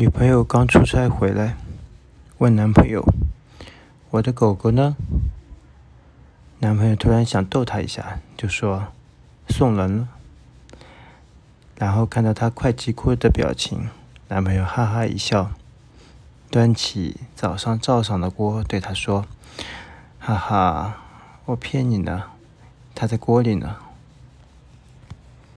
女朋友刚出差回来，问男朋友：“我的狗狗呢？”男朋友突然想逗她一下，就说：“送人了。”然后看到她快急哭的表情，男朋友哈哈一笑，端起早上灶上的锅对她说：“哈哈，我骗你呢，它在锅里呢。”